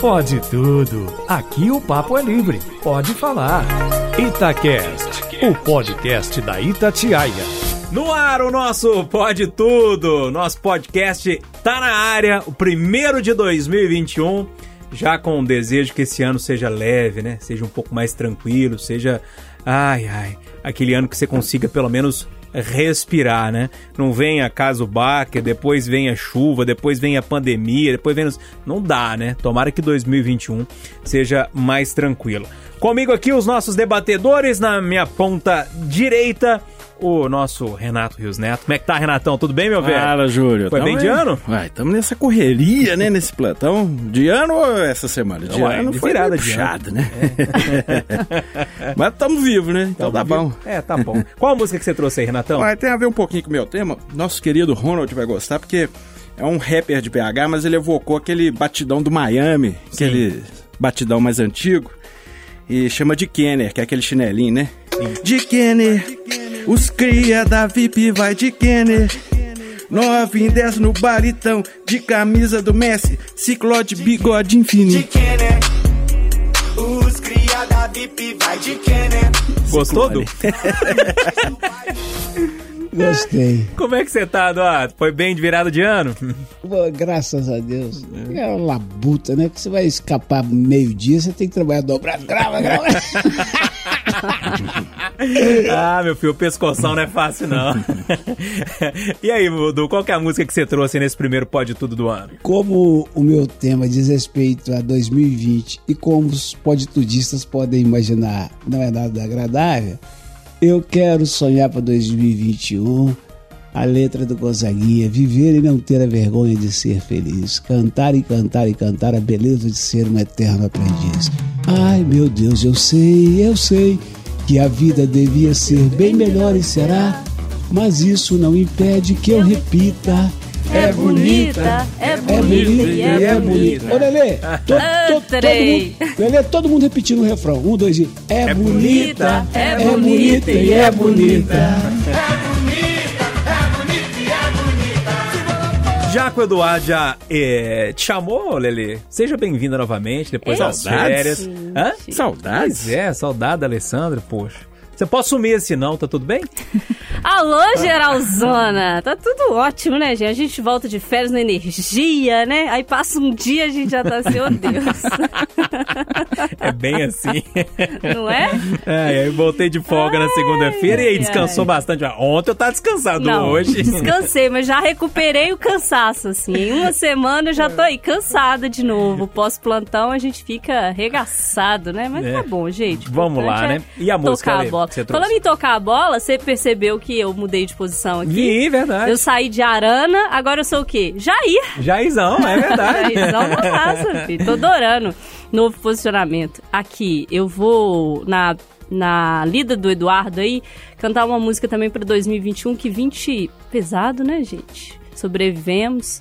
Pode tudo. Aqui o papo é livre. Pode falar. Itacast, o podcast da Itatiaia. No ar o nosso Pode Tudo. Nosso podcast tá na área, o primeiro de 2021. Já com o desejo que esse ano seja leve, né? Seja um pouco mais tranquilo, seja. Ai, ai. Aquele ano que você consiga pelo menos respirar, né? Não venha caso Baker, depois vem a chuva, depois vem a pandemia, depois vem... Não dá, né? Tomara que 2021 seja mais tranquilo. Comigo aqui os nossos debatedores na minha ponta direita o nosso Renato Rios Neto. Como é que tá, Renatão? Tudo bem, meu velho? Fala, Júlio. Foi bem de ano? Uai, estamos nessa correria, né, nesse plantão. De ano ou essa semana? De Uai, ano de foi virada de puxado, né? Mas estamos vivos, né? Então tá bom. É, tá bom. Qual a música que você trouxe aí, Renatão? Uai, tem a ver um pouquinho com o meu tema. Nosso querido Ronald vai gostar, porque é um rapper de PH, mas ele evocou aquele batidão do Miami, aquele batidão mais antigo. E chama de Kenner, que é aquele chinelinho, né? De Kenner, os cria da VIP vai de Kenner. 9 em 10 no baritão, de camisa do Messi, cicló de bigode de infinito. Kenner. Os cria da VIP vai de Kenner. Gostou, Du? Gostei. Como é que você tá, Eduardo? Foi bem de virada de ano? Pô, graças a Deus. É uma labuta, né? Que você vai escapar meio-dia, você tem que trabalhar dobrado. Grava, grava. ah, meu filho, o pescoção não é fácil, não. e aí, Du, qual que é a música que você trouxe nesse primeiro Pode Tudo do ano? Como o meu tema diz respeito a 2020 e como os poditudistas podem imaginar, não é nada agradável, eu quero sonhar para 2021 a letra do Gonzaguinha, viver e não ter a vergonha de ser feliz, cantar e cantar e cantar a beleza de ser um eterno aprendiz. Ai meu Deus, eu sei, eu sei que a vida devia ser bem melhor e será, mas isso não impede que eu repita. É bonita, é É bonita bonita e é é bonita. bonita. Ô, Lelê, to, to, todo, mundo, Lelê, todo mundo repetindo o refrão. Um, dois e. É, bonita, é bonita e é bonita. Já que o Eduardo já eh, te chamou, Lele, seja bem-vinda novamente, depois das Saudades. férias. Hã? Saudades? Pois é, saudade da Alessandra, poxa. Você pode sumir esse não, tá tudo bem? Alô, geralzona! Tá tudo ótimo, né, gente? A gente volta de férias na energia, né? Aí passa um dia a gente já tá assim, oh Deus. É bem assim. Não é? É, e aí voltei de folga na segunda-feira e aí ai, descansou ai. bastante. Ontem eu tava descansado Não, hoje. descansei, mas já recuperei o cansaço, assim. Em uma semana eu já tô aí cansada de novo. Pós-plantão a gente fica arregaçado, né? Mas É. tá bom, gente. Vamos lá, importante né? E a música, Tocar a bola. que você trouxe? Falando em tocar a bola, você percebeu que eu mudei de posição aqui? Vi, verdade. Eu saí de Arana, agora eu sou o quê? Jair. Jairzão, é verdade. Jairzão na raça, filho. Tô adorando. Novo posicionamento. Aqui, eu vou na, na lida do Eduardo aí, cantar uma música também pra 2021, que 20 pesado, né, gente? Sobrevivemos.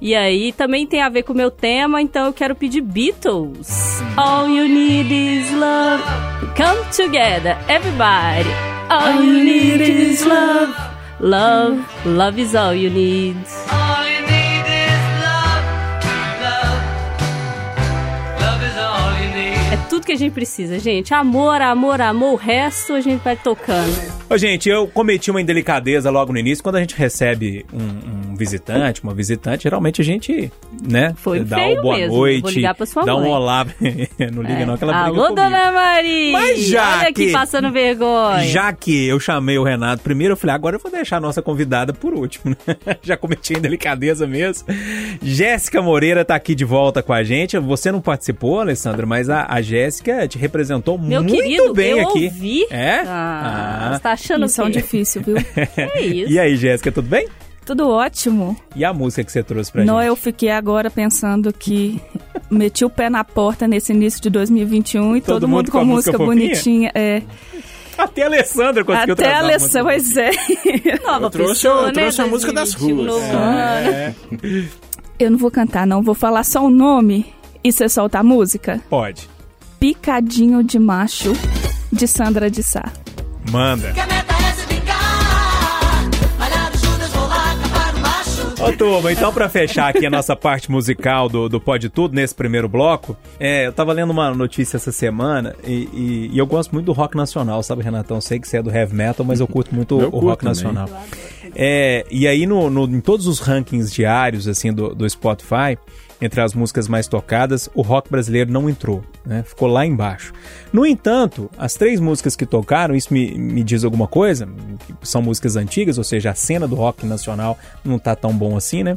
E aí também tem a ver com o meu tema, então eu quero pedir Beatles. All you need is love. Come together, everybody. All you need is love. Love, love is all you need. All you need tudo que a gente precisa, gente. Amor, amor, amor. O resto a gente vai tocando. Ô, gente, eu cometi uma indelicadeza logo no início. Quando a gente recebe um, um visitante, uma visitante, geralmente a gente, né, Foi dá o boa mesmo. noite, Vou ligar pra sua dá um mãe. olá. não liga não, que ela briga Alô, comigo. dona Maria! Mas já Olha aqui que- passando vergonha. Já que eu chamei o Renato primeiro, eu falei, agora eu vou deixar a nossa convidada por último. né? Já cometi a indelicadeza mesmo. Jéssica Moreira tá aqui de volta com a gente. Você não participou, Alessandra, mas a, a Jéssica te representou Meu muito querido, bem eu aqui. ouvi. É? Ah, Ah. Você tá achando Missão o quê? difícil, viu? É isso. E aí, Jéssica, tudo bem? Tudo ótimo. E a música que você trouxe pra Não, gente? eu fiquei agora pensando que meti o pé na porta nesse início de 2021 e Todo todo, mundo mundo com a música fofinha? bonitinha. É. Até a Alessandra conseguiu Até trazer a uma música Alessandra, pois é. Nova Eu trouxe- pessoa, eu né? trouxe a música das 2021, ruas. ano. Eu não vou cantar, não. Vou falar só o nome e você solta a música. Pode. Picadinho de Macho, de Sandra de Sá. Manda. Que a meta é se vingar. Malhar o Judas, vou lá acabar o macho. Ô, turma, então pra fechar aqui a nossa parte musical do, do Pode Tudo, nesse primeiro bloco, é, eu tava lendo uma notícia essa semana e, e- e eu gosto muito do rock nacional, sabe, Renatão? Sei que você é do heavy metal, mas eu curto muito Eu o curto rock também. nacional. É, e aí, no, no- em todos os rankings diários, assim, do, do Spotify, entre as músicas mais tocadas, o rock brasileiro não entrou, né? Ficou lá embaixo. No entanto, as três músicas que tocaram, isso me, me diz alguma coisa, são músicas antigas, ou seja, a cena do rock nacional não tá tão bom assim, né?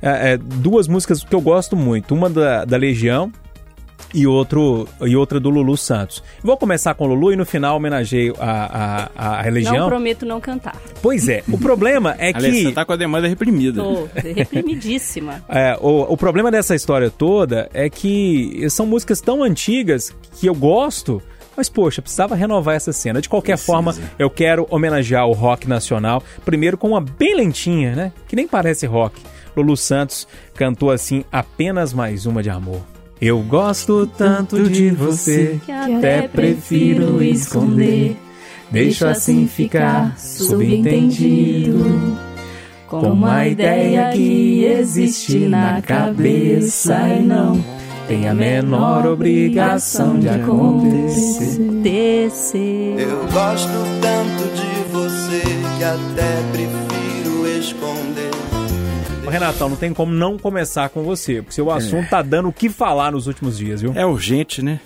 É, é, duas músicas que eu gosto muito, uma da, da Legião, e, outro, e outra do Lulu Santos. Vou começar com o Lulu e no final homenageio a, a, a Não religião. prometo não cantar. Pois é, o problema é que. você tá com a demanda reprimida. Tô reprimidíssima. É, o, o problema dessa história toda é que são músicas tão antigas que eu gosto, mas poxa, precisava renovar essa cena. De qualquer forma, eu quero homenagear o rock nacional, primeiro com uma bem lentinha, né? Que nem parece rock. Lulu Santos cantou assim apenas mais uma de amor. Eu gosto tanto de você Que até prefiro esconder. Deixo assim ficar subentendido. Como a ideia que existe na cabeça e não tem a menor obrigação de acontecer. Eu gosto tanto de você que até prefiro Renatão, não tem como não começar com você, porque seu assunto tá dando o que falar nos últimos dias, viu? É urgente, né?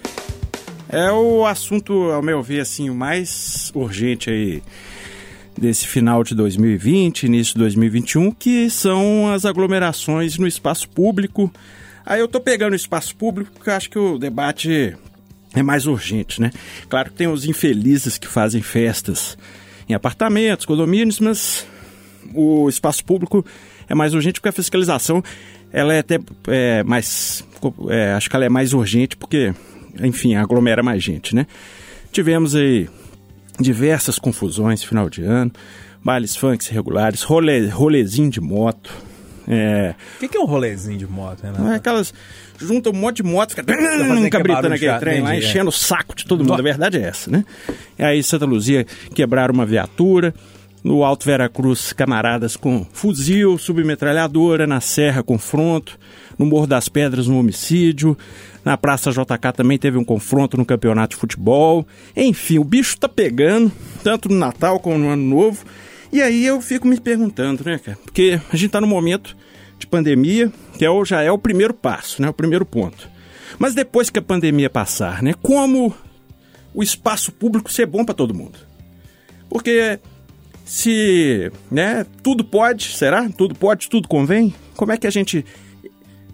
É o assunto, ao meu ver, assim, o mais urgente aí desse final de 2020, início de 2021, que são as aglomerações no espaço público. Aí eu tô pegando o espaço público porque acho que o debate é mais urgente, né? Claro que tem os infelizes que fazem festas em apartamentos, condomínios, mas o espaço público é mais urgente porque a fiscalização ela é até é, mais é, acho que ela é mais urgente porque enfim aglomera mais gente né? Tivemos aí diversas confusões final de ano bailes funks irregulares rolê, rolezinho de moto é, O que, que é um rolezinho de moto, Renato? não é aquelas junta um monte de moto fica cabritando aquele trem lá é. enchendo o saco de todo mundo. A verdade é essa né? E aí Santa Luzia quebraram uma viatura no Alto Veracruz, camaradas com fuzil, submetralhadora, na Serra, confronto, no Morro das Pedras, um homicídio, na Praça JK também teve um confronto no campeonato de futebol. Enfim, o bicho tá pegando, tanto no Natal como no Ano Novo. E aí eu fico me perguntando, né, cara? Porque a gente tá num momento de pandemia, que é já é o primeiro passo, né? O primeiro ponto. Mas depois que a pandemia passar, né? Como o espaço público ser bom para todo mundo? Porque se né, tudo pode, será? Tudo pode, tudo convém? Como é que a gente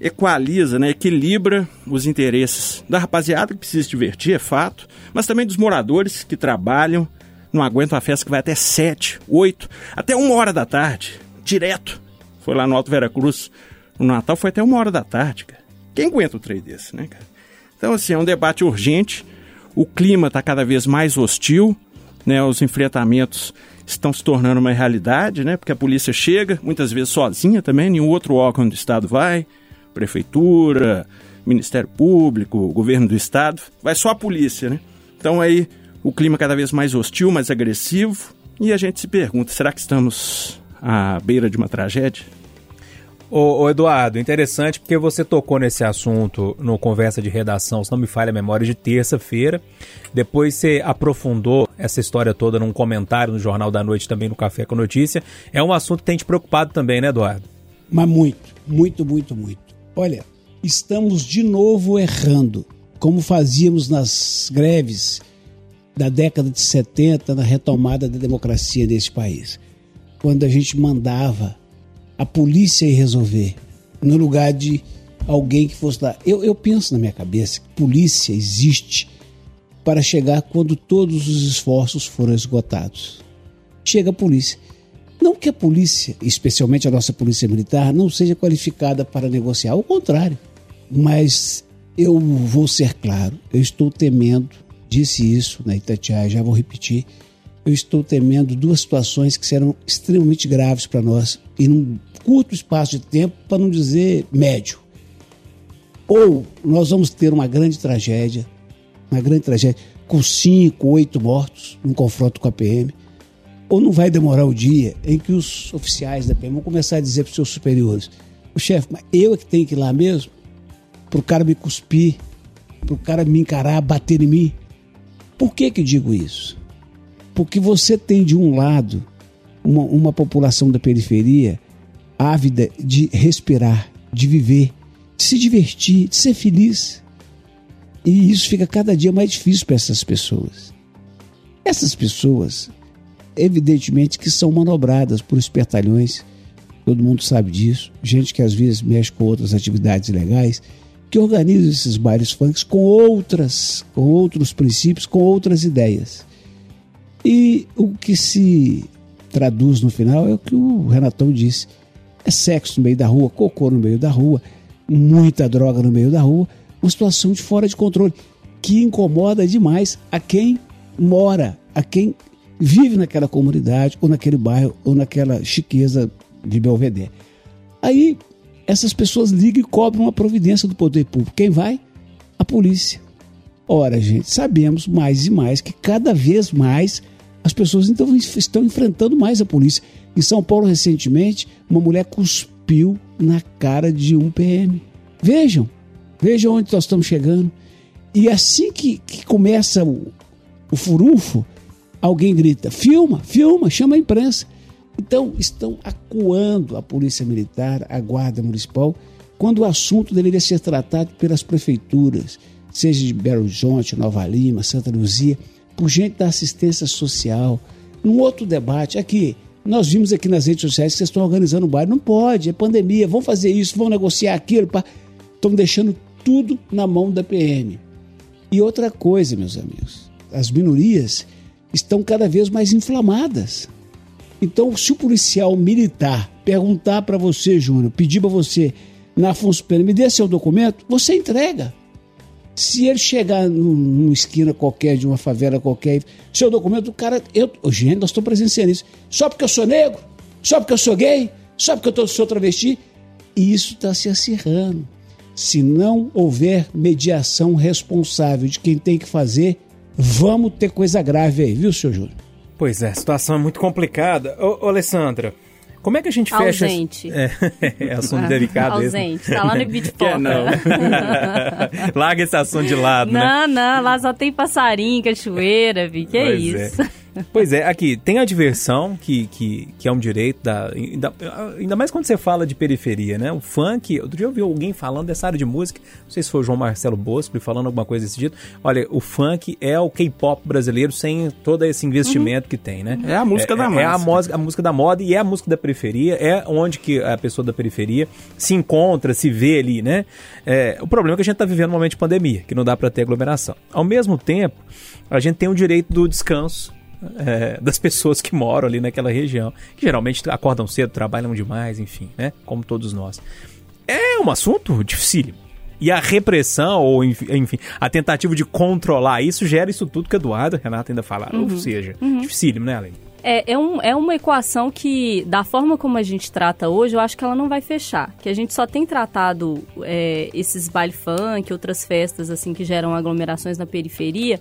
equaliza, né, equilibra os interesses da rapaziada que precisa se divertir, é fato, mas também dos moradores que trabalham, não aguentam a festa que vai até 7, 8, até uma hora da tarde, direto. Foi lá no Alto Veracruz, no Natal foi até uma hora da tarde, cara. Quem aguenta um trem desse, né, cara? Então, assim, é um debate urgente, o clima está cada vez mais hostil, né, os enfrentamentos estão se tornando uma realidade, né, porque a polícia chega, muitas vezes sozinha também, nenhum outro órgão do Estado vai, prefeitura, Ministério Público, governo do Estado, vai só a polícia, né? Então aí o clima cada vez mais hostil, mais agressivo, e a gente se pergunta, será que estamos à beira de uma tragédia? Ô, ô, Eduardo, interessante porque você tocou nesse assunto no Conversa de Redação, se não me falha a memória, de terça-feira. Depois você aprofundou essa história toda num comentário no Jornal da Noite, também no Café com Notícia. É um assunto que tem te preocupado também, né, Eduardo? Mas muito, muito, muito, muito. Olha, estamos de novo errando, como fazíamos nas greves da década de 70, na retomada da democracia desse país. Quando a gente mandava a polícia ir resolver, no lugar de alguém que fosse lá. Eu, eu penso na minha cabeça que polícia existe para chegar quando todos os esforços foram esgotados. Chega a polícia. Não que a polícia, especialmente a nossa polícia militar, não seja qualificada para negociar, ao contrário. Mas eu vou ser claro, eu estou temendo, disse isso na Itatiaia, já vou repetir, eu estou temendo duas situações que serão extremamente graves para nós e num curto espaço de tempo, para não dizer médio. Ou nós vamos ter uma grande tragédia, uma grande tragédia, com cinco, oito mortos num confronto com a PM, Ou não vai demorar o dia em que os oficiais da PM vão começar a dizer para os seus superiores: o chefe, mas eu é que tenho que ir lá mesmo? Para o cara me cuspir, para o cara me encarar, bater em mim? Por que que digo isso? Porque você tem de um lado uma, uma população da periferia ávida de respirar, de viver, de se divertir, de ser feliz. E isso fica cada dia mais difícil para essas pessoas. Essas pessoas, evidentemente, que são manobradas por espertalhões, todo mundo sabe disso, gente que às vezes mexe com outras atividades legais, que organiza esses bailes funks com outras, com outros princípios, com outras ideias. E o que se traduz no final é o que o Renatão disse: é sexo no meio da rua, cocô no meio da rua, muita droga no meio da rua, uma situação de fora de controle que incomoda demais a quem mora, a quem vive naquela comunidade, ou naquele bairro, ou naquela chiqueza de Belvedere. Aí essas pessoas ligam e cobram uma providência do poder público. Quem vai? A polícia. Ora, gente, sabemos mais e mais que cada vez mais as pessoas então estão enfrentando mais a polícia. Em São Paulo, recentemente, uma mulher cuspiu na cara de um PM. Vejam, vejam onde nós estamos chegando. E assim que, que começa o, o alguém grita: filma, filma, chama a imprensa. Então, estão acuando a Polícia Militar, a Guarda Municipal, quando o assunto deveria ser tratado pelas prefeituras, seja de Belo Horizonte, Nova Lima, Santa Luzia, por gente da assistência social. Num outro debate, aqui, nós vimos aqui nas redes sociais que vocês estão organizando um baile. Não pode, é pandemia, vão fazer isso, vão negociar aquilo. Estão deixando tudo na mão da PM. E outra coisa, meus amigos, as minorias estão cada vez mais inflamadas. Então, se o policial militar perguntar para você, Júnior, pedir para você na Afonso Pena, me dê seu documento, você entrega. Se ele chegar num- numa esquina qualquer, de uma favela qualquer, seu documento, o cara. Eu, gente, nós estamos presenciando isso. Só porque eu sou negro? Só porque eu sou gay? Só porque eu tô, sou travesti? E isso está se acirrando. Se não houver mediação responsável de quem tem que fazer, vamos ter coisa grave aí, viu, seu Júlio? Pois é, a situação é muito complicada. Ô, ô, Alessandra, como é que a gente fecha... Ausente. É, é assunto delicado esse. Ausente, tá lá no Bitpop. não. Larga esse assunto de lado, né? Não, não, lá só tem passarinho, cachoeira, vi. Que Pois é. Pois é, aqui, tem a diversão, que, que, que é um direito, da, ainda, ainda mais quando você fala de periferia, né? O funk, outro dia eu vi alguém falando dessa área de música, não sei se foi o João Marcelo Bosco falando alguma coisa desse tipo. Olha, o funk é o K-pop brasileiro sem todo esse investimento que tem, né? É a música da É a, massa. música, a música da moda e é a música da periferia, é onde que a pessoa da periferia se encontra, se vê ali, né? É, o problema é que a gente tá vivendo um momento de pandemia, que não dá para ter aglomeração. Ao mesmo tempo, a gente tem o direito do descanso, é, das pessoas que moram ali naquela região, que geralmente acordam cedo, trabalham demais, enfim, né? Como todos nós. É um assunto dificílimo. E a repressão, ou enf- enfim, a tentativa de controlar isso gera isso tudo que Eduardo e Renata ainda falaram. Ou seja, dificílimo, né, Aline? É, é, um, é uma equação que, da forma como a gente trata hoje, eu acho que ela não vai fechar. Que a gente só tem tratado é, esses baile funk, outras festas assim que geram aglomerações na periferia,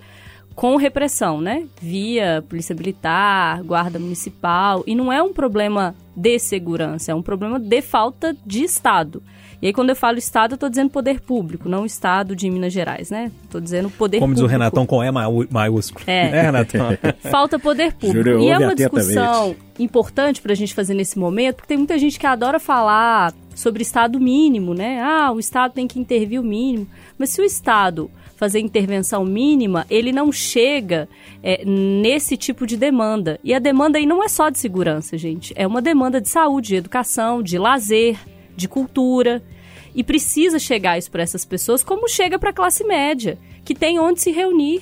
com repressão, né? Via polícia militar, guarda municipal. E não é um problema de segurança, é um problema de falta de Estado. E aí, quando eu falo Estado, eu tô dizendo poder público, não Estado de Minas Gerais, né? Tô dizendo poder Como diz o público. Renatão com E maiú- maiúsculo. É. Né, Renatão? Falta poder público. Júlio, e é uma discussão importante pra gente fazer nesse momento, porque tem muita gente que adora falar sobre Estado mínimo, né? Ah, o Estado tem que intervir o mínimo. Mas se o Estado fazer intervenção mínima, ele não chega é, nesse tipo de demanda. E a demanda aí não é só de segurança, gente. É uma demanda de saúde, de educação, de lazer, de cultura. E precisa chegar isso para essas pessoas, como chega para a classe média, que tem onde se reunir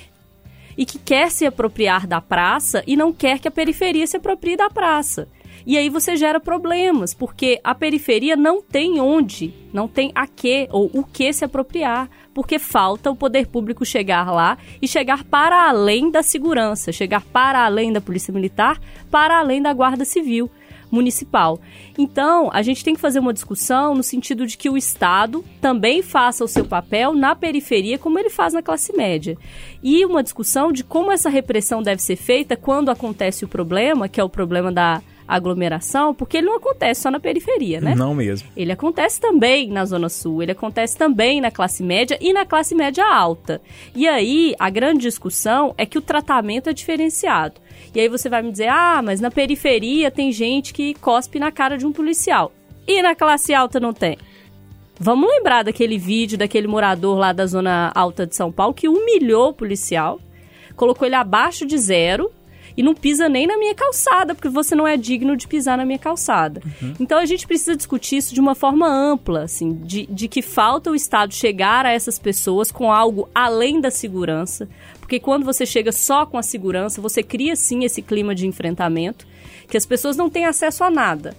e que quer se apropriar da praça e não quer que a periferia se aproprie da praça. E aí você gera problemas, porque a periferia não tem onde, não tem a que ou o que se apropriar, porque falta o poder público chegar lá e chegar para além da segurança, chegar para além da polícia militar, para além da guarda civil. municipal. Então, a gente tem que fazer uma discussão no sentido de que o Estado também faça o seu papel na periferia, como ele faz na classe média. E uma discussão de como essa repressão deve ser feita quando acontece o problema, que é o problema da aglomeração, porque ele não acontece só na periferia, né? Não mesmo. Ele acontece também na Zona Sul, ele acontece também na classe média e na classe média alta. E aí, a grande discussão é que o tratamento é diferenciado. E aí você vai me dizer, ah, mas na periferia tem gente que cospe na cara de um policial. E na classe alta não tem. Vamos lembrar daquele vídeo daquele morador lá da Zona Alta de São Paulo que humilhou o policial, colocou ele abaixo de zero e não pisa nem na minha calçada, porque você não é digno de pisar na minha calçada. Então a gente precisa discutir isso de uma forma ampla, assim, de, de que falta o Estado chegar a essas pessoas com algo além da segurança, porque quando você chega só com a segurança, você cria sim esse clima de enfrentamento, que as pessoas não têm acesso a nada.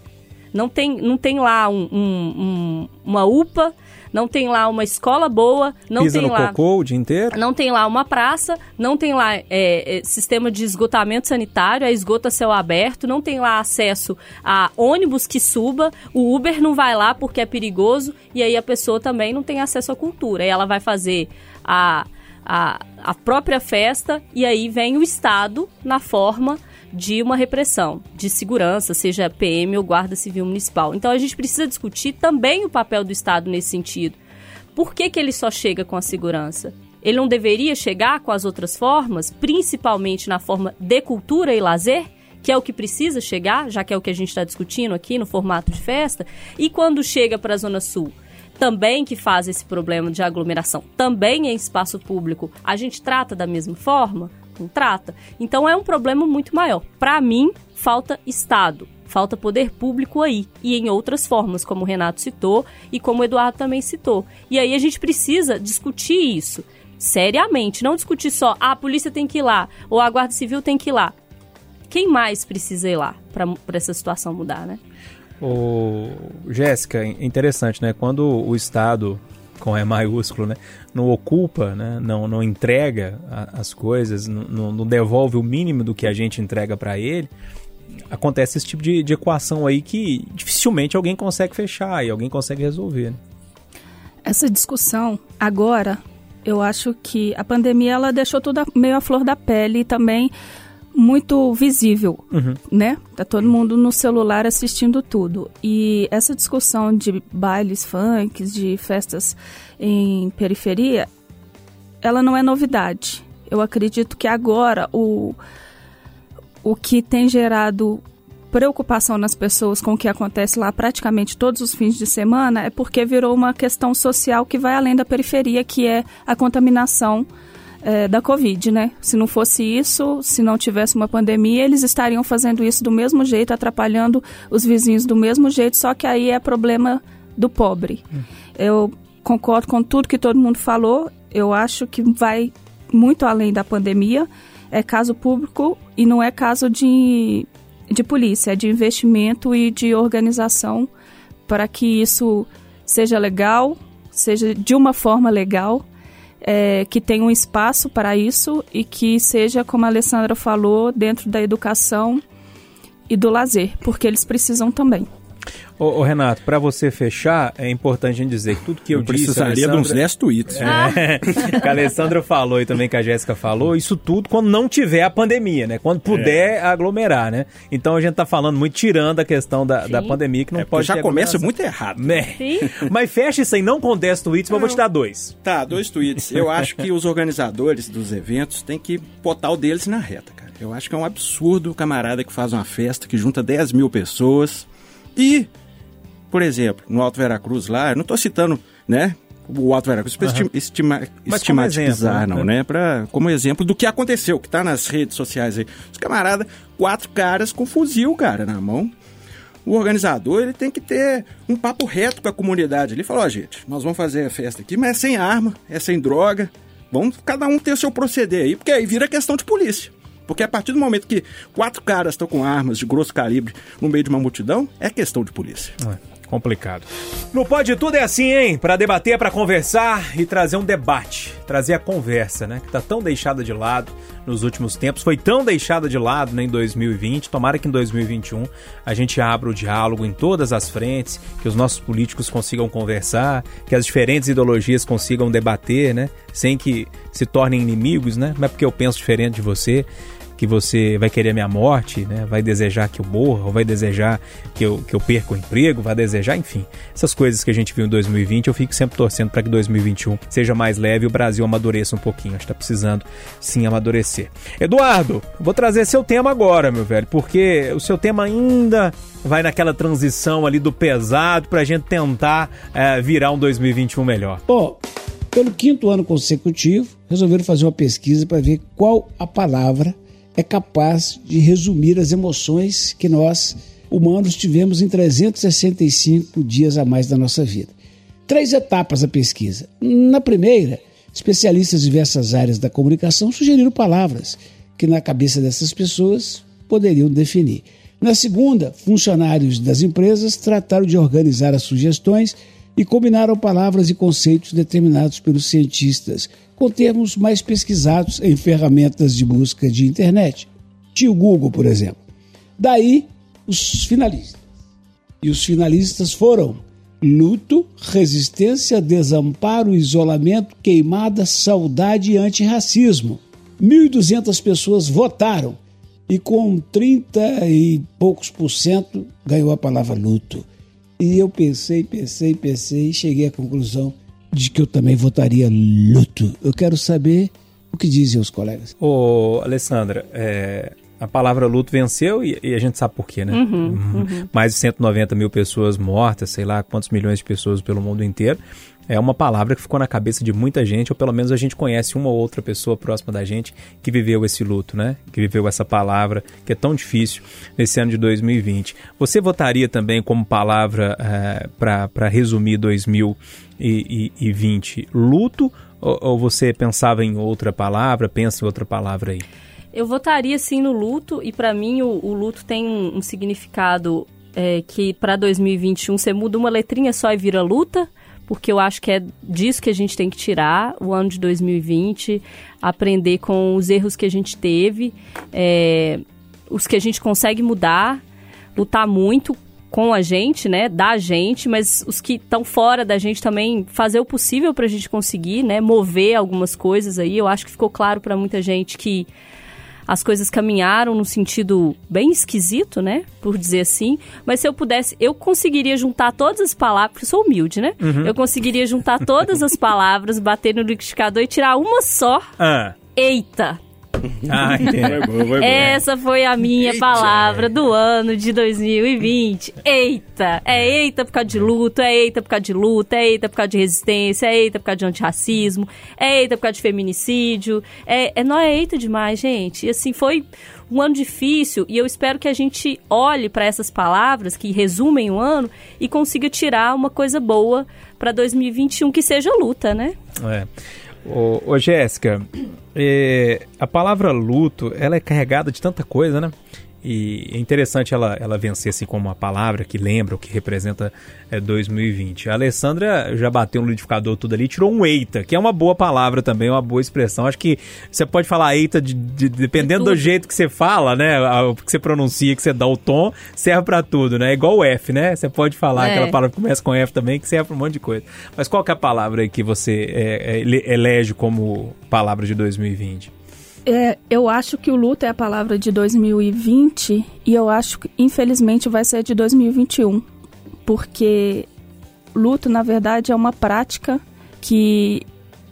Não tem, não tem lá um- um- um- uma UPA, não tem lá uma escola boa, não Pisa tem no lá. cocô o dia inteiro? Não tem lá uma praça, não tem lá é, é, sistema de esgotamento sanitário, é esgoto a céu aberto, não tem lá acesso a ônibus que suba, o Uber não vai lá porque é perigoso, e aí a pessoa também não tem acesso à cultura. Aí ela vai fazer a, a, a própria festa, e aí vem o Estado na forma de uma repressão, de segurança, seja PM ou Guarda Civil Municipal. Então a gente precisa discutir também o papel do Estado nesse sentido. Por que, que ele só chega com a segurança? Ele não deveria chegar com as outras formas, principalmente na forma de cultura e lazer, que é o que precisa chegar, já que é o que a gente está discutindo aqui no formato de festa, e quando chega para a Zona Sul, também que faz esse problema de aglomeração, também em espaço público, a gente trata da mesma forma? Não trata. Então é um problema muito maior. Para mim, falta Estado. Falta poder público aí. E em outras formas, como o Renato citou e como o Eduardo também citou. E aí a gente precisa discutir isso seriamente. Não discutir só, ah, a polícia tem que ir lá, ou a Guarda Civil tem que ir lá. Quem mais precisa ir lá para essa situação mudar, né? Ô, Jéssica, é interessante, né? Quando o Estado, com E maiúsculo, né? Não ocupa, né? Não, não entrega a- as coisas, não- não, devolve o mínimo do que a gente entrega para ele, acontece esse tipo de, de equação aí que dificilmente alguém consegue fechar e alguém consegue resolver. né? Essa discussão agora, eu acho que a pandemia ela deixou tudo meio à flor da pele e também muito visível, né? Tá todo mundo no celular assistindo tudo. E essa discussão de bailes funks, de festas em periferia, ela não é novidade. Eu acredito que agora o o que tem gerado preocupação nas pessoas com o que acontece lá praticamente todos os fins de semana é porque virou uma questão social que vai além da periferia, que é a contaminação eh, da Covid, né? Se não fosse isso, se não tivesse uma pandemia, eles estariam fazendo isso do mesmo jeito, atrapalhando os vizinhos do mesmo jeito, só que aí é problema do pobre. Eu concordo com tudo que todo mundo falou, eu acho que vai muito além da pandemia, é caso público e não é caso de, de polícia, é de investimento e de organização para que isso seja legal, seja de uma forma legal, é, que tenha um espaço para isso e que seja, como a Alessandra falou, dentro da educação e do lazer, porque eles precisam também. Ô, ô, Renato, para você fechar, é importante a gente dizer que tudo que eu, Eu disse, precisaria de uns Alessandra- 10 tweets. É, que a Alessandra falou e também que a Jéssica falou, isso tudo quando não tiver a pandemia, né? Quando puder aglomerar, né? Então a gente tá falando muito tirando a questão da, da pandemia, que não É, pode já começa muito errado. Né? Sim. Mas fecha isso aí, não com 10 tweets, mas eu vou te dar dois. Tá, dois tweets. Eu acho que os organizadores dos eventos têm que botar o deles na reta, cara. Eu acho que é um absurdo o camarada que faz uma festa que junta 10 mil pessoas e, por exemplo, no Alto Veracruz lá, eu não tô citando, né? O Alto Veracruz para estima, estima, estigmatizar, não, né? né? Pra, como exemplo do que aconteceu, que tá nas redes sociais aí. Os camarada, quatro caras com fuzil, cara, na mão. O organizador ele tem que ter um papo reto com a comunidade. Ele falou: ó, gente, nós vamos fazer a festa aqui, mas é sem arma, é sem droga. Vamos cada um ter o seu proceder aí, porque aí vira questão de polícia. Porque a partir do momento que quatro caras estão com armas de grosso calibre no meio de uma multidão, é questão de polícia. Complicado. No Pode Tudo é assim, hein? Pra debater, pra conversar e trazer um debate. Trazer a conversa, né? Que tá tão deixada de lado nos últimos tempos. Foi tão deixada de lado né, em 2020. Tomara que em 2021 a gente abra o diálogo em todas as frentes, que os nossos políticos consigam conversar, que as diferentes ideologias consigam debater, né? Sem que se tornem inimigos, né? Não é porque eu penso diferente de você que você vai querer a minha morte, né? Vai desejar que eu morra, ou vai desejar que eu, que eu perca o emprego, vai desejar, enfim. Essas coisas que a gente viu em 2020, eu fico sempre torcendo para que 2021 seja mais leve e o Brasil amadureça um pouquinho. Acho que tá precisando sim amadurecer. Eduardo, vou trazer seu tema agora, meu velho, porque o seu tema ainda vai naquela transição ali do pesado pra gente tentar eh, virar um 2021 melhor. Bom, pelo quinto ano consecutivo, resolveram fazer uma pesquisa para ver qual a palavra é capaz de resumir as emoções que nós, humanos, tivemos em 365 dias a mais da nossa vida. Três etapas da pesquisa. Na primeira, especialistas de diversas áreas da comunicação sugeriram palavras que, na cabeça dessas pessoas, poderiam definir. Na segunda, funcionários das empresas trataram de organizar as sugestões e combinaram palavras e conceitos determinados pelos cientistas com termos mais pesquisados em ferramentas de busca de internet. Tio Google, por exemplo. Daí, os finalistas. E os finalistas foram luto, resistência, desamparo, isolamento, queimada, saudade e antirracismo. 1.200 pessoas votaram e com 30 e poucos por cento ganhou a palavra luto. E eu pensei, pensei, pensei e cheguei à conclusão de que eu também votaria luto. Eu quero saber o que dizem os colegas. Ô, Alessandra, é, a palavra luto venceu e, e a gente sabe por quê, né? Uhum. Mais de 190 mil pessoas mortas, sei lá quantos milhões de pessoas pelo mundo inteiro. É uma palavra que ficou na cabeça de muita gente, ou pelo menos a gente conhece uma ou outra pessoa próxima da gente que viveu esse luto, né? Que viveu essa palavra que é tão difícil nesse ano de 2020. Você votaria também como palavra é, para resumir 2020 luto? Ou, ou você pensava em outra palavra? Pensa em outra palavra aí? Eu votaria sim no luto e para mim o, o, luto tem um, um significado é, que para 2021 você muda uma letrinha só e vira luta, porque eu acho que é disso que a gente tem que tirar o ano de 2020, aprender com os erros que a gente teve, é, os que a gente consegue mudar, lutar muito com a gente, né, da gente, mas os que estão fora da gente também fazer o possível para a gente conseguir, né, mover algumas coisas aí. Eu acho que ficou claro para muita gente que as coisas caminharam num sentido bem esquisito, né? Por dizer assim. Mas se eu pudesse, eu conseguiria juntar todas as palavras, porque eu sou humilde, né? Uhum. Eu conseguiria juntar todas as palavras, bater no liquidificador e tirar uma só. Ah, Eita! Ah entendi. Foi boa, foi boa. Essa foi a minha palavra do ano de 2020. Eita! É eita por causa de luto, é eita por causa de luta, é eita por causa de resistência, é eita por causa de antirracismo, é eita por causa de feminicídio. É, é, não é eita demais, gente. E assim, foi um ano difícil e eu espero que a gente olhe para essas palavras que resumem o ano e consiga tirar uma coisa boa para 2021 que seja luta, né? É. Ô, ô Jéssica, é, a palavra luto, ela é carregada de tanta coisa, né? E é interessante ela, ela vencer assim como uma palavra que lembra o que representa é, 2020. A Alessandra já bateu no liquidificador tudo ali, tirou um eita, que é uma boa palavra também, uma boa expressão. Acho que você pode falar eita de, de- dependendo do jeito que você fala, né? O que você pronuncia, que você dá o tom, serve pra tudo, né? Igual o F, né? Você pode falar É. aquela palavra que começa com F também, que serve pra um monte de coisa. Mas qual que é a palavra aí que você é, é, ele- elege como palavra de 2020? É, eu acho que o luto é a palavra de 2020 e eu acho que, infelizmente, vai ser de 2021. Porque luto, na verdade, é uma prática que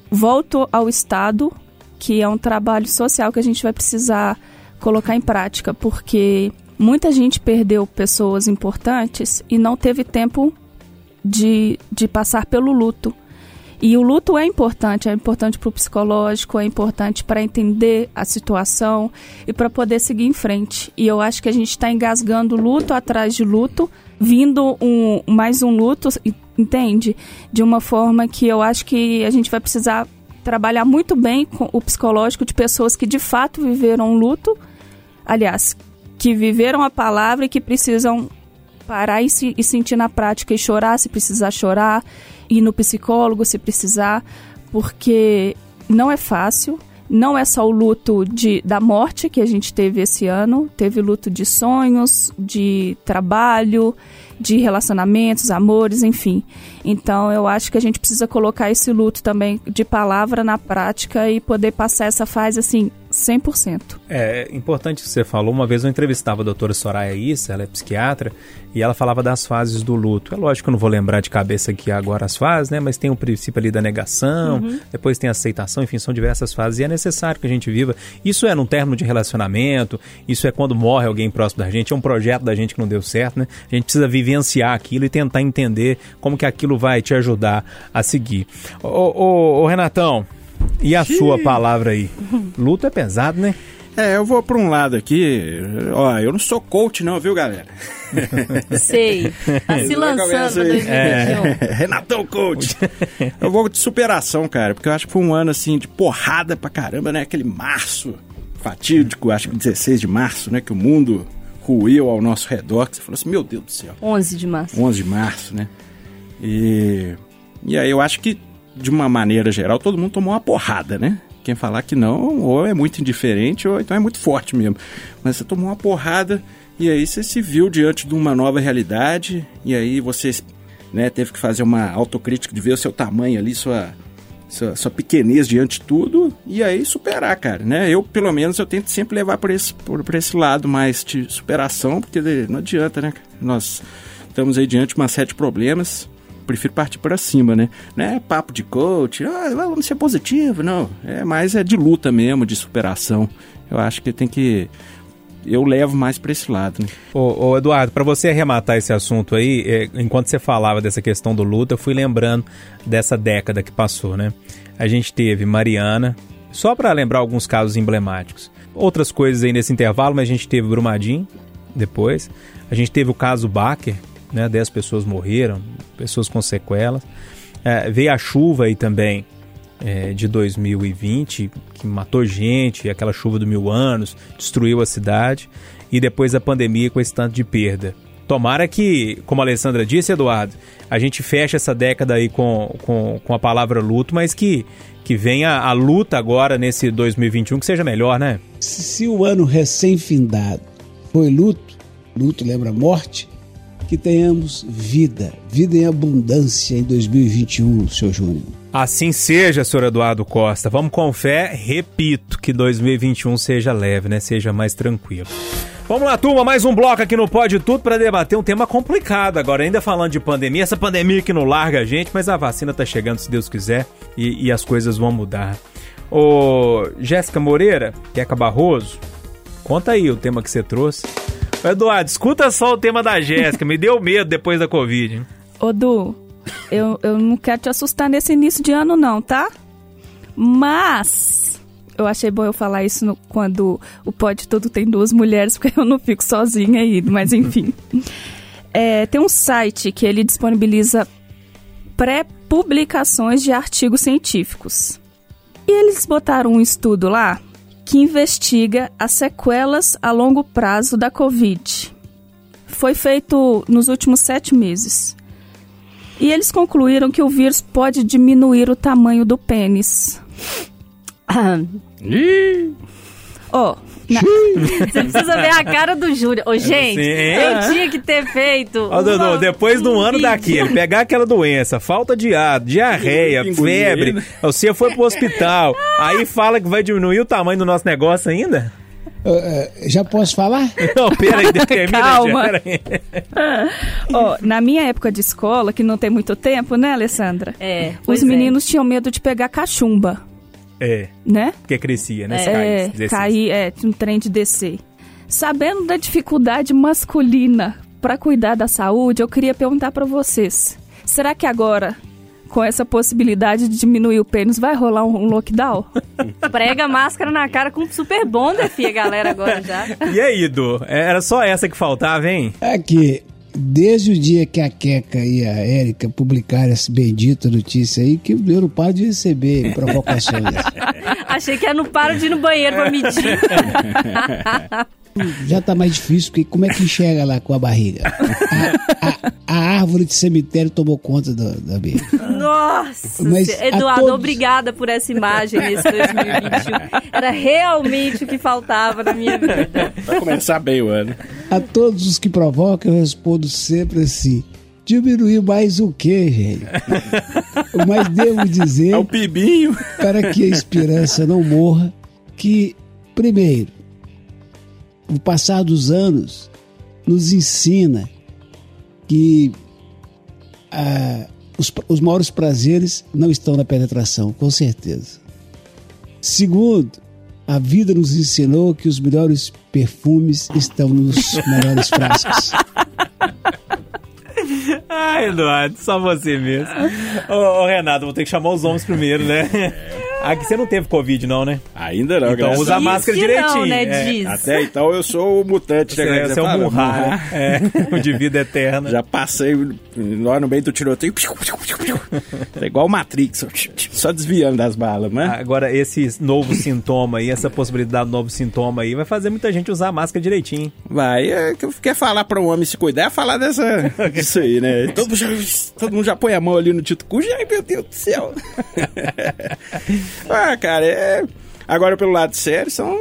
volta ao Estado, que é um trabalho social que a gente vai precisar colocar em prática, porque muita gente perdeu pessoas importantes e não teve tempo de, de passar pelo luto. E o luto é importante, é importante para o psicológico, é importante para entender a situação e para poder seguir em frente. E eu acho que a gente está engasgando luto atrás de luto, vindo um, mais um luto, entende? De uma forma que eu acho que a gente vai precisar trabalhar muito bem com o psicológico de pessoas que de fato viveram luto, aliás, que viveram a palavra e que precisam parar e, se- e sentir na prática e chorar se precisar chorar, ir no psicólogo se precisar, porque não é fácil. Não é só o luto de, da morte que a gente teve esse ano, teve luto de sonhos, de trabalho, de relacionamentos, amores, enfim. Então eu acho que a gente precisa colocar esse luto também de palavra na prática e poder passar essa fase assim 100%. É importante que você falou. Uma vez eu entrevistava a doutora Soraya Issa, ela é psiquiatra, e ela falava das fases do luto. É lógico que eu não vou lembrar de cabeça aqui agora as fases, né? Mas tem o princípio ali da negação, depois tem a aceitação, enfim, são diversas fases e é necessário que a gente viva. Isso é num término de relacionamento, isso é quando morre alguém próximo da gente, é um projeto da gente que não deu certo, né? A gente precisa vivenciar aquilo e tentar entender como que aquilo vai te ajudar a seguir. Ô, ô, ô, Renatão, e a sua palavra aí? Luto é pesado, né? É, eu vou pra um lado aqui. Ó, eu não sou coach, não, viu, galera? Sei. Tá se lançando pra 2021. É. Renatão Coach. eu vou de superação, cara, porque eu acho que foi um ano assim de porrada pra caramba, né? Aquele março fatídico, acho que 16 de março, né? Que o mundo ruiu ao nosso redor. Que você falou assim: meu Deus do céu. 11 de março. 11 de março, né? E, e aí eu acho que, de uma maneira geral, todo mundo tomou uma porrada, né? Quem falar que não, ou é muito indiferente, ou então é muito forte mesmo. Mas você tomou uma porrada e aí você se viu diante de uma nova realidade, e aí você né, teve que fazer uma autocrítica de ver o seu tamanho ali, sua, sua, sua pequenez diante de tudo, e aí superar, cara, né? Eu, pelo menos, eu tento sempre levar por esse, por, por esse lado mais de superação, porque não adianta, né? Nós estamos aí diante de uma série de problemas, prefiro partir para cima, né? Não é papo de coach, ah, vamos ser positivo, não. É mais é de luta mesmo, de superação. Eu acho que tem que eu levo mais para esse lado, né? Ô, ô, Eduardo, para você arrematar esse assunto aí, é, enquanto você falava dessa questão do luto, eu fui lembrando dessa década que passou, né? A gente teve Mariana, só para lembrar alguns casos emblemáticos. Outras coisas aí nesse intervalo, mas a gente teve Brumadinho depois. A gente teve o caso Baker, né? 10 pessoas morreram, pessoas com sequelas. É, veio a chuva aí também é, de 2020, que matou gente, aquela chuva do mil anos, destruiu a cidade, e depois a pandemia com esse tanto de perda. Tomara que, como a Alessandra disse, Eduardo, a gente feche essa década aí com, com, com a palavra luto, mas que, que venha a luta agora nesse 2021 que seja melhor, né? Se o ano recém-findado foi luto, luto lembra morte, que tenhamos vida, vida em abundância em 2021, seu Júnior. Assim seja, senhor Eduardo Costa. Vamos com fé, repito, que 2021 seja leve, né? Seja mais tranquilo. Vamos lá, turma, mais um bloco aqui no Pode Tudo para debater um tema complicado agora, ainda falando de pandemia, essa pandemia que não larga a gente, mas a vacina tá chegando, se Deus quiser, e, e as coisas vão mudar. Ô, Jéssica Moreira, Queca Barroso, conta aí o tema que você trouxe. Eduardo, escuta só o tema da Jéssica, me deu medo depois da Covid. Ô, Du, eu, eu não quero te assustar nesse início de ano, não, tá? Mas eu achei bom eu falar isso no- quando o Pode Todo tem duas mulheres, porque eu não fico sozinha aí, mas enfim. É, tem um site que ele disponibiliza pré-publicações de artigos científicos. E eles botaram um estudo lá que investiga as sequelas a longo prazo da Covid. Foi feito nos últimos sete meses. E eles concluíram que o vírus pode diminuir o tamanho do pênis. Ó, na- Você precisa ver a cara do Júlio. Ô, gente, Sim. eu tinha que ter feito. Ó, depois de um ano daqui, ele pegar aquela doença, falta de ar, diarreia, febre, você foi pro hospital, aí fala que vai diminuir o tamanho do nosso negócio ainda? Eh, já posso falar? Não, peraí, termina, Calma. já, peraí. ó, na minha época de escola, que não tem muito tempo, né, Alessandra? É, Os é. meninos tinham medo de pegar cachumba, É, né? porque crescia, né? É. É, cair, é, um trem de descer. Sabendo da dificuldade masculina para cuidar da saúde, eu queria perguntar para vocês: será que agora, com essa possibilidade de diminuir o pênis, vai rolar um lockdown? Prega a máscara na cara com super bonder, filha, galera, agora já. E aí, Du? Era só essa que faltava, hein? Aqui, desde o dia que a Queca e a Érica publicaram essa bendita notícia aí, que eu não paro de receber provocações. Achei que era no paro de ir no banheiro pra medir. já tá mais difícil, porque como é que enxerga lá com a barriga? A, a- a árvore de cemitério tomou conta da, da minha. Nossa, Mas Eduardo, todos- obrigada por essa imagem nesse 2021. Era realmente o que faltava na minha vida. Vai começar bem o ano. A todos os que provocam, eu respondo sempre assim: diminuir mais o quê, gente? Mas devo dizer, É o pibinho. para que a esperança não morra, que, primeiro, o passar dos anos nos ensina que ah, os, os maiores prazeres não estão na penetração, com certeza. Segundo, a vida nos ensinou que os melhores perfumes estão nos melhores frascos. Ah, Eduardo, só você mesmo. Ô, ô, Renato, vou ter que chamar os homens primeiro, né? Aqui você não teve Covid, não, né? Ainda não, Então usa a a Diz máscara que direitinho. Não, né? é. Diz. Até então eu sou o mutante, Você, né? você é fala, um Murra, né? É, o de vida eterna. Já passei lá no meio do tiroteio. É igual o Matrix, só desviando das balas, né? Agora, esse novo sintoma aí, essa possibilidade de novo sintoma aí, vai fazer muita gente usar a máscara direitinho. Vai, é, que eu quer falar pra um homem se cuidar, é falar dessa, disso aí, né? Todo mundo, já, todo mundo já põe a mão ali no Tito Cujo, ai meu Deus do céu. ah, cara, é... Agora, pelo lado sério, são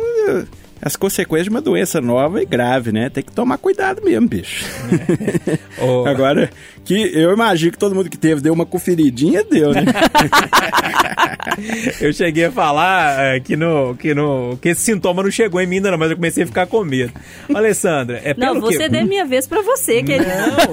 as consequências de uma doença nova e grave, né? Tem que tomar cuidado mesmo, bicho. Ô, Agora, que eu imagino que todo mundo que teve deu uma conferidinha, deu, né? Eu cheguei a falar é, que, no, que, no, que esse sintoma não chegou em mim ainda não, mas eu comecei a ficar com medo. Alessandra, é Não, pelo você que... deu minha vez pra você, querido.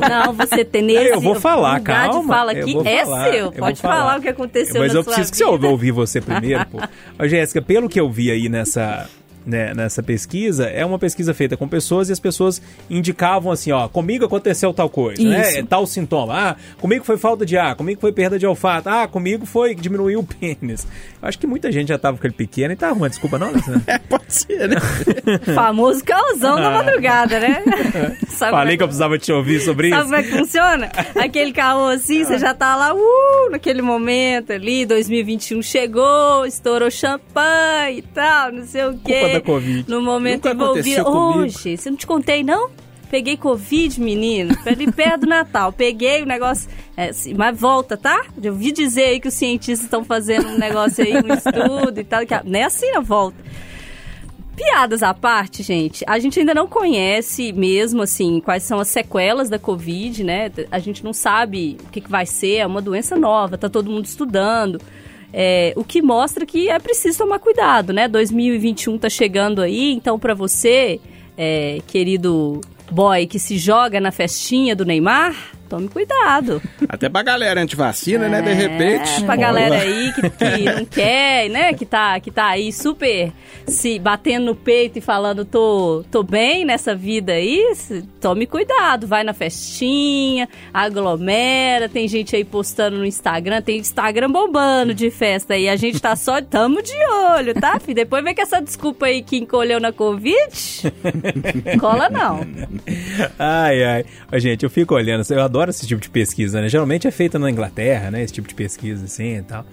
Não, você tem nesse Eu vou falar, calma. de fala eu aqui vou é falar, seu. eu Pode falar. o que aconteceu Mas na eu sua preciso que você ouvir você primeiro, pô. Ô, Jéssica, pelo que eu vi aí nessa, né, nessa pesquisa, é uma pesquisa feita com pessoas e as pessoas indicavam assim, ó, comigo aconteceu tal coisa, né? Isso. É Tal sintoma. Ah, comigo foi falta de ar, comigo foi perda de olfato. Ah, comigo foi diminuir o pênis. Eu acho que muita gente já tava com ele pequeno e tá arrumando desculpa não, Alessandra? É, pode ser, né? Famoso causão da madrugada, né? Sabe como é Falei que eu precisava te ouvir sobre Sabe isso. como é que funciona? Aquele caô assim, você já tá lá, uh, naquele momento ali, 2021 chegou, estourou champanhe e tal, não sei o quê. Culpa da Covid. No momento Nunca envolvido. Hoje, você não te contei, não? Peguei Covid, menino, ali perto do Natal. Peguei o negócio. é, assim, mas volta, tá? Eu ouvi dizer aí que os cientistas estão fazendo um negócio aí, um estudo e tal. Que, a- não é assim, não volta. Piadas à parte, gente, a gente ainda não conhece mesmo, assim, quais são as sequelas da Covid, né? A gente não sabe o que, que vai ser, é uma doença nova, tá todo mundo estudando. É, o que mostra que é preciso tomar cuidado, né? 2021 tá chegando aí, então para você, é, querido boy que se joga na festinha do Neymar, tome cuidado. Até pra galera antivacina, né? De repente. É, pra galera aí que, que não quer, né? Que tá, que tá aí super se batendo no peito e falando, tô, tô bem nessa vida aí, tome cuidado. Vai na festinha, aglomera, tem gente aí postando no Instagram, tem Instagram bombando de festa aí. A gente tá só, tamo de olho, tá, filho? Depois vem com essa desculpa aí que encolheu na Covid. Cola não. Ai, ai. Gente, eu fico olhando, eu adoro esse tipo de pesquisa, né? Geralmente é feita na Inglaterra, né? Esse tipo de pesquisa assim e tal.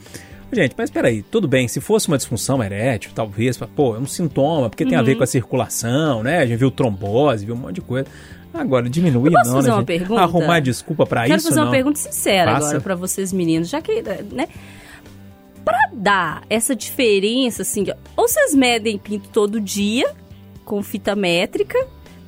Gente, mas peraí, tudo bem, se fosse uma disfunção erétil, talvez, pô, é um sintoma, porque tem a Uhum. ver com a circulação, né? A gente viu trombose, viu um monte de coisa. Agora, diminuir não, fazer né, uma gente? pergunta? Arrumar desculpa pra Quero isso, fazer não. uma pergunta sincera Faça. agora pra vocês meninos, já que, né? Pra dar essa diferença, assim, ou vocês medem pinto todo dia com fita métrica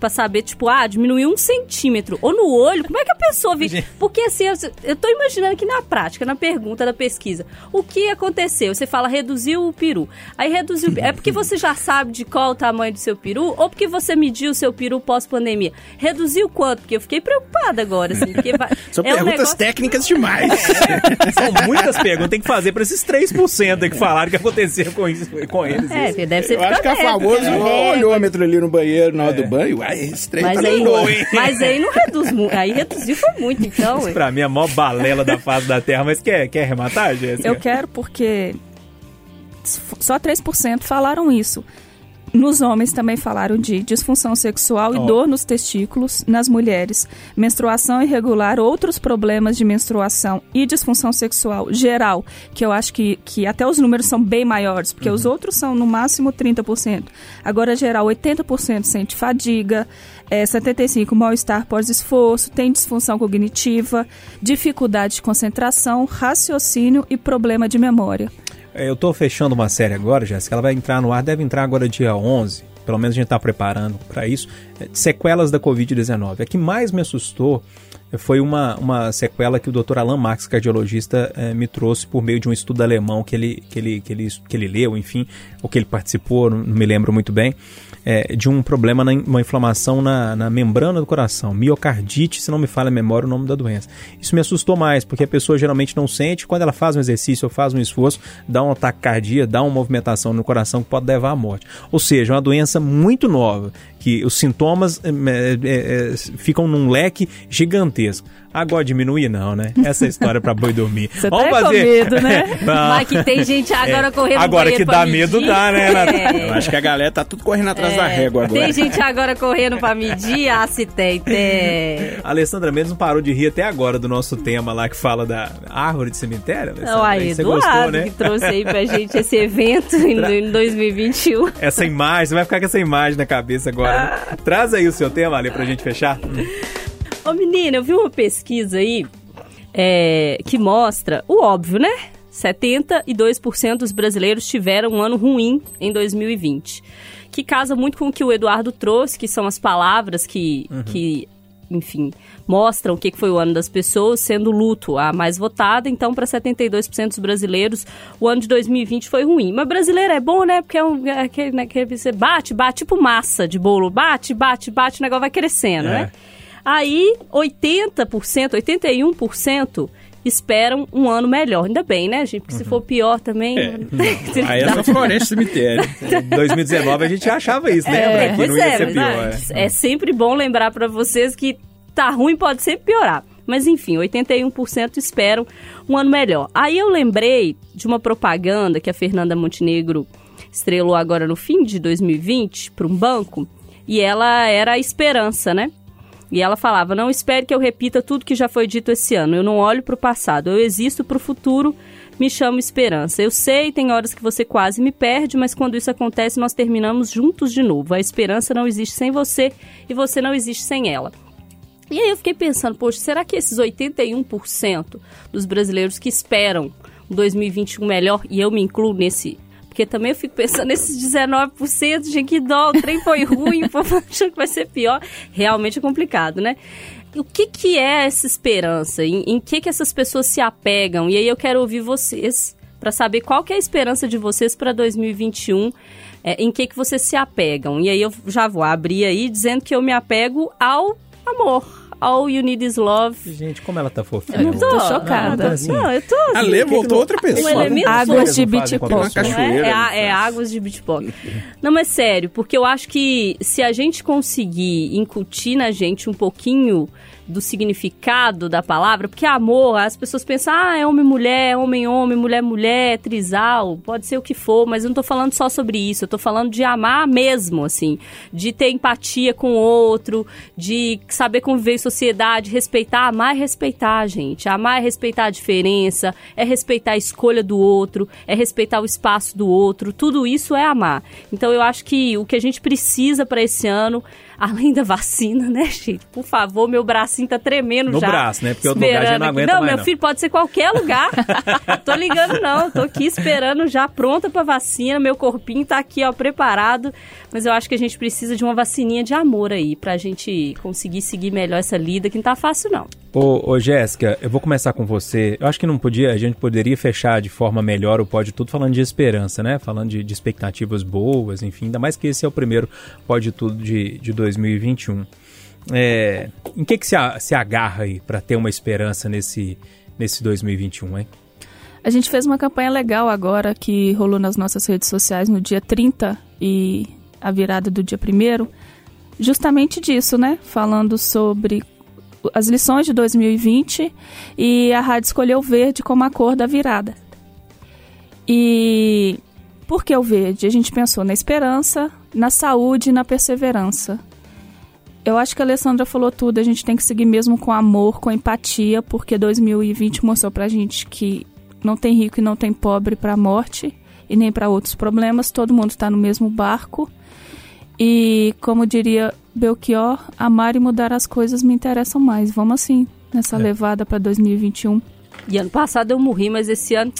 pra saber, tipo, ah, diminuiu um centímetro. Ou no olho, como é que a pessoa vê? Porque assim, eu- eu tô imaginando que na prática, na pergunta da pesquisa, o que aconteceu? Você fala reduziu o peru. Aí reduziu. o pe- É porque você já sabe de qual o tamanho do seu peru ou porque você mediu o seu peru pós-pandemia? Reduziu quanto? Porque eu fiquei preocupada agora, assim. Porque vai- São é um perguntas negócio- técnicas demais. São muitas perguntas, tem que fazer pra esses 3% aí que falaram que aconteceu com, isso, com eles. É, deve ser Eu acho que é famoso o olhômetro ali no banheiro na hora do banho. Uai, esse trem Mas tá aí, hein? mas aí não reduz muito. Aí reduziu foi muito, então. Isso ué. pra mim é a maior balela da face da Terra, mas quer, quer arrematar, Jéssica? Eu quero porque só 3% falaram isso. Nos homens também falaram de disfunção sexual e Ó. dor nos testículos. Nas mulheres, menstruação irregular, outros problemas de menstruação e disfunção sexual geral, que eu acho que, que até os números são bem maiores, porque os outros são no máximo 30%. Agora, geral, 80% sente fadiga, é, 75% mal-estar pós-esforço, tem disfunção cognitiva, dificuldade de concentração, raciocínio e problema de memória. É, Eu tô fechando uma série agora, Jéssica. Ela vai entrar no ar, deve entrar agora dia 11. Pelo menos a gente tá preparando para isso. É, Sequelas da Covid-19. A que mais me assustou foi uma, uma sequela que o Dr. Alan Marx, cardiologista, eh, me trouxe por meio de um estudo alemão que ele, que ele, que ele, que ele leu, enfim, ou que ele participou, não me lembro muito bem, é, de um problema, na, uma inflamação na, na membrana do coração, miocardite, se não me falha a memória o nome da doença. Isso me assustou mais, porque a pessoa geralmente não sente, quando ela faz um exercício ou faz um esforço, dá um ataque cardíaco, dá uma movimentação no coração que pode levar à morte. Ou seja, é uma doença muito nova, que os sintomas é, é, ficam num leque gigantesco. Agora diminuir não, né? Essa é a história pra boi dormir. Você tá com medo, né? Mas que tem gente agora correndo no Agora que dá medir. medo, dá, né, Nath? É. Eu acho que a galera tá tudo correndo atrás da régua agora. Tem gente agora correndo pra medir, ah, se tem, tem. A Alessandra mesmo não parou de rir até agora do nosso tema lá que fala da árvore de cemitério. Alessandra? Não, aí, Você Eduardo, gostou, né? que trouxe aí pra gente esse evento em, em 2021. Essa imagem, você vai ficar com essa imagem na cabeça agora. né? Traz aí o seu tema, Ali, pra gente fechar. Ô, menina, eu vi uma pesquisa aí é, que mostra o óbvio, né? 72% dos brasileiros tiveram um ano ruim em 2020. Que casa muito com o que o Eduardo trouxe, que são as palavras que, que enfim, mostram o que foi o ano das pessoas, sendo luto a mais votada. Então, para 72% dos brasileiros, o ano de 2020 foi ruim. Mas brasileiro é bom, né? Porque é, um, é aquele, né, que você bate, bate, tipo massa de bolo. Bate, bate, bate, o negócio vai crescendo, É. né? Aí, 80%, 81% esperam um ano melhor. Ainda bem, né, gente? Porque se for pior também... Aí é só floresta cemitério. Em 2019 a gente achava isso, lembra? É, que pois não ia é, ser pior. ah, é sempre bom lembrar pra vocês que tá ruim pode sempre piorar. Mas enfim, 81% esperam um ano melhor. Aí eu lembrei de uma propaganda que a Fernanda Montenegro estrelou agora no fim de 2020 para um banco, e ela era a esperança, né? E ela falava: Não espere que eu repita tudo que já foi dito esse ano. Eu não olho para o passado, eu existo para o futuro. Me chamo esperança. Eu sei, tem horas que você quase me perde, mas quando isso acontece, nós terminamos juntos de novo. A esperança não existe sem você e você não existe sem ela. E aí eu fiquei pensando, poxa, será que esses 81% dos brasileiros que esperam um 2021 melhor, e eu me incluo nesse. Porque também eu fico pensando nesses 19%, gente, que dó, o trem foi ruim, o povo achando que vai ser pior. Realmente é complicado, né? O que, que é essa esperança? Em, em que, que essas pessoas se apegam? E aí eu quero ouvir vocês para saber qual que é a esperança de vocês para 2021, é, em que, que vocês se apegam. E aí eu já vou abrir aí dizendo que eu me apego ao amor. All You Need Is Love. Gente, como ela tá fofinha. Eu não tô hoje. chocada. Não, tá assim. Não, eu tô. A Lê voltou outra Um pessoa. elemento Águas de. Não cachoeira, é? É, né? é águas de beatbox. Não, mas sério, porque eu acho que se a gente conseguir incutir na gente um pouquinho do significado da palavra, porque amor, as pessoas pensam, ah, é homem-mulher, homem-homem, mulher-mulher, trisal, pode ser o que for, mas eu não tô falando só sobre isso, eu tô falando de amar mesmo, assim, de ter empatia com o outro, de saber conviver em sociedade, respeitar, amar é respeitar, gente. Amar é respeitar a diferença, é respeitar a escolha do outro, é respeitar o espaço do outro, tudo isso é amar. Então eu acho que o que a gente precisa para esse ano, além da vacina, né, gente? Por favor, meu bracinho tá tremendo No já. braço, né? Porque outro lugar já não aguenta Não, mais, meu não. filho pode ser qualquer lugar. tô ligando não, tô aqui esperando já pronta pra vacina, meu corpinho tá aqui, ó, preparado. Mas eu acho que a gente precisa de uma vacininha de amor aí, pra gente conseguir seguir melhor essa lida, que não tá fácil não. Ô, ô Jéssica, eu vou começar com você. Eu acho que não podia, a gente poderia fechar de forma melhor o Pode Tudo falando de esperança, né? Falando de, de expectativas boas, enfim. Ainda mais que esse é o primeiro Pode Tudo de, de 2021. É, em que, que se, se agarra aí pra ter uma esperança nesse, nesse 2021, hein? A gente fez uma campanha legal agora que rolou nas nossas redes sociais no dia 30 e a virada do dia 1 justamente disso, né? Falando sobre as lições de 2020 e a rádio escolheu verde como a cor da virada. E Por que o verde? A gente pensou na esperança, na saúde e na perseverança. Eu acho que a Alessandra falou tudo, a gente tem que seguir mesmo com amor, com empatia, porque 2020 mostrou pra gente que não tem rico e não tem pobre pra morte e nem pra outros problemas, todo mundo tá no mesmo barco. E como diria Belchior, amar e mudar as coisas me interessam mais. Vamos assim, nessa levada pra 2021. E ano passado eu morri, mas esse ano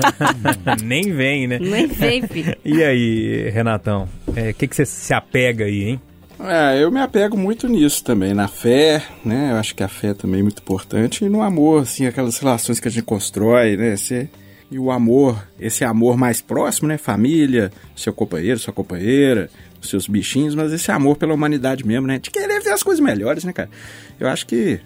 Nem vem, né? nem vem, filho. E aí, Renatão? O que, que você se apega aí, hein? É, eu me apego muito nisso também, na fé, né? Eu acho que a fé também é muito importante. E no amor, assim, aquelas relações que a gente constrói, né? Esse, e o amor, esse amor mais próximo, né? Família, seu companheiro, sua companheira, seus bichinhos, mas esse amor pela humanidade mesmo, né? De querer ver as coisas melhores, né, cara? Eu acho que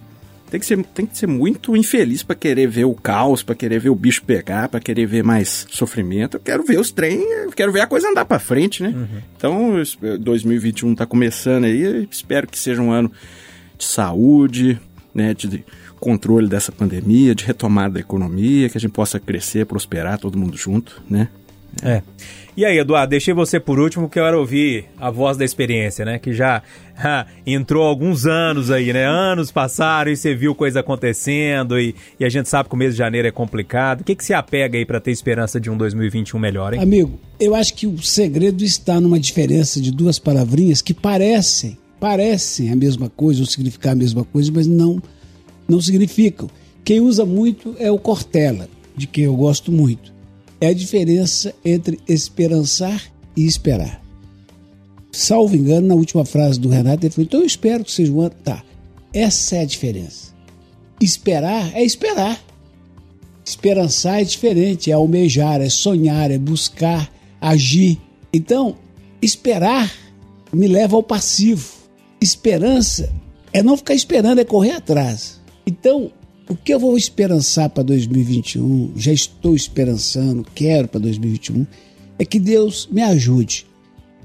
tem que ser, tem que ser muito infeliz pra querer ver o caos, pra querer ver o bicho pegar, pra querer ver mais sofrimento. Eu quero ver os trem, eu quero ver a coisa andar pra frente, né? Então, eu esp- 2021 tá começando aí, espero que seja um ano de saúde, né, de controle dessa pandemia, de retomada da economia, que a gente possa crescer, prosperar, todo mundo junto, né? É. E aí, Eduardo, deixei você por último, que eu quero ouvir a voz da experiência, né? Que já ha, entrou alguns anos aí, né? Anos passaram e você viu coisa acontecendo e, e a gente sabe que o mês de janeiro é complicado. O que, que se apega aí pra ter esperança de um 2021 melhor, hein? Amigo, eu acho que o segredo está numa diferença de duas palavrinhas que parecem, parecem a mesma coisa ou significar a mesma coisa, mas não, não significam. Quem usa muito é o Cortella, de quem eu gosto muito. É a diferença entre esperançar e esperar. Salvo engano, na última frase do Renato, ele falou: então eu espero que seja um ano. Tá, essa é a diferença. Esperar é esperar. Esperançar é diferente, é almejar, é sonhar, é buscar, agir. Então, esperar me leva ao passivo. Esperança é não ficar esperando, é correr atrás. Então, o que eu vou esperançar para 2021, já estou esperançando, quero para 2021, é que Deus me ajude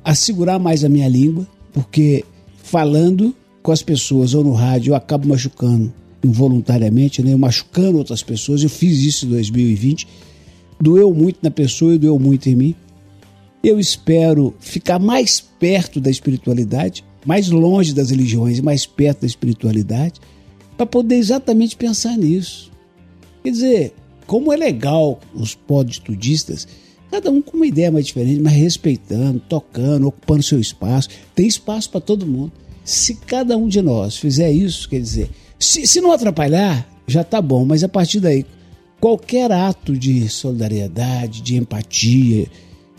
a segurar mais a minha língua, porque falando com as pessoas ou no rádio eu acabo machucando involuntariamente, né? Eu machucando outras pessoas. Eu fiz isso em 2020. Doeu muito na pessoa e doeu muito em mim. Eu espero ficar mais perto da espiritualidade, mais longe das religiões e mais perto da espiritualidade, para poder exatamente pensar nisso. Quer dizer, como é legal os podestudistas, cada um com uma ideia mais diferente, mas respeitando, tocando, ocupando seu espaço. Tem espaço para todo mundo. Se cada um de nós fizer isso, quer dizer, se, se não atrapalhar, já tá bom, mas a partir daí, qualquer ato de solidariedade, de empatia,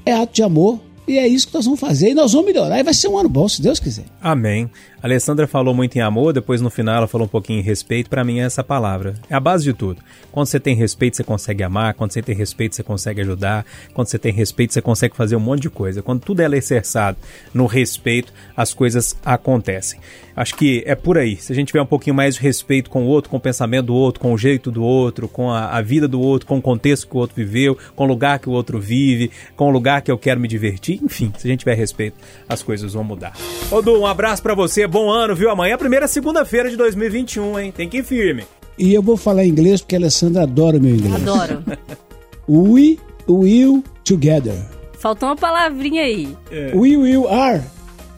é ato de amor. E é isso que nós vamos fazer. E nós vamos melhorar. E vai ser um ano bom, se Deus quiser. Amém. A Alessandra falou muito em amor, depois no final ela falou um pouquinho em respeito. Pra mim é essa palavra. É a base de tudo. Quando você tem respeito, você consegue amar. Quando você tem respeito, você consegue ajudar. Quando você tem respeito, você consegue fazer um monte de coisa. Quando tudo é alicerçado no respeito, as coisas acontecem. Acho que é por aí. Se a gente tiver um pouquinho mais de respeito com o outro, com o pensamento do outro, com o jeito do outro, com a, a vida do outro, com o contexto que o outro viveu, com o lugar que o outro vive, com o lugar que eu quero me divertir, enfim, se a gente tiver respeito, as coisas vão mudar. Ô Du, um abraço pra você, bom ano, viu? Amanhã é a primeira segunda-feira de 2021, hein? Tem que ir firme. E eu vou falar inglês porque a Alessandra adora o meu inglês. Adoro. We will together. Faltou uma palavrinha aí. We will are.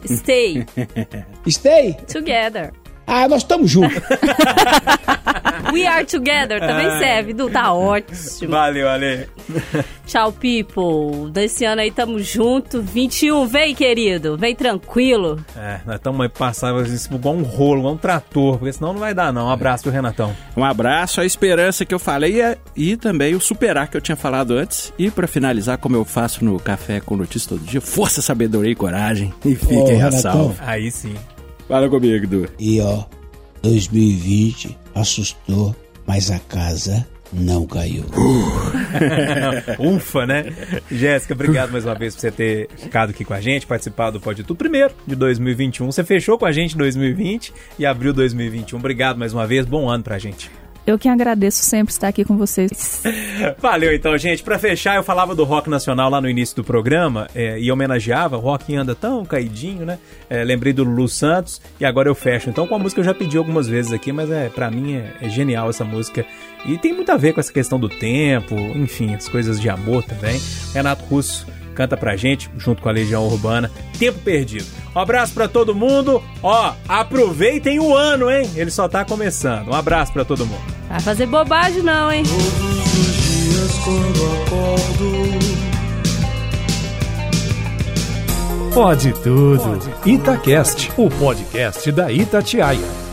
Stay Stay. together. Ah, nós estamos juntos. We are together também serve, Du. Tá ótimo. Valeu, Ale. Tchau, people. Desse ano aí tamo junto. 21, vem, querido. Vem tranquilo. É, nós estamos passando isso igual um rolo, igual um trator, porque senão não vai dar, não. Um abraço pro Renatão. Um abraço, a esperança que eu falei e, e também o superar que eu tinha falado antes. E pra finalizar, como eu faço no Café com Notícias todo dia, força, sabedoria e coragem. E fiquem Ô, a salvo. Aí sim. Fala comigo, Du. E ó, 2020 assustou, mas a casa não caiu. Ufa, né? Jéssica, obrigado mais uma vez por você ter ficado aqui com a gente, participado do Pode Tudo. Primeiro de 2021. Você fechou com a gente em 2020 e abriu 2021. Obrigado mais uma vez. Bom ano pra gente. Eu que agradeço sempre estar aqui com vocês. Valeu então, gente. Pra fechar, eu falava do rock nacional lá no início do programa é, e homenageava. O rock anda tão caidinho, né? É, lembrei do Lulu Santos e agora eu fecho. Então, com a música eu já pedi algumas vezes aqui, mas é para mim é, é genial essa música. E tem muito a ver com essa questão do tempo, enfim, as coisas de amor também. Renato Russo canta pra gente, junto com a Legião Urbana. Tempo perdido. Um abraço pra todo mundo. Ó, aproveitem o ano, hein? Ele só tá começando. Um abraço pra todo mundo. Vai fazer bobagem não, hein? Todos os dias quando acordo Pode tudo. Itacast, o podcast da Itatiaia.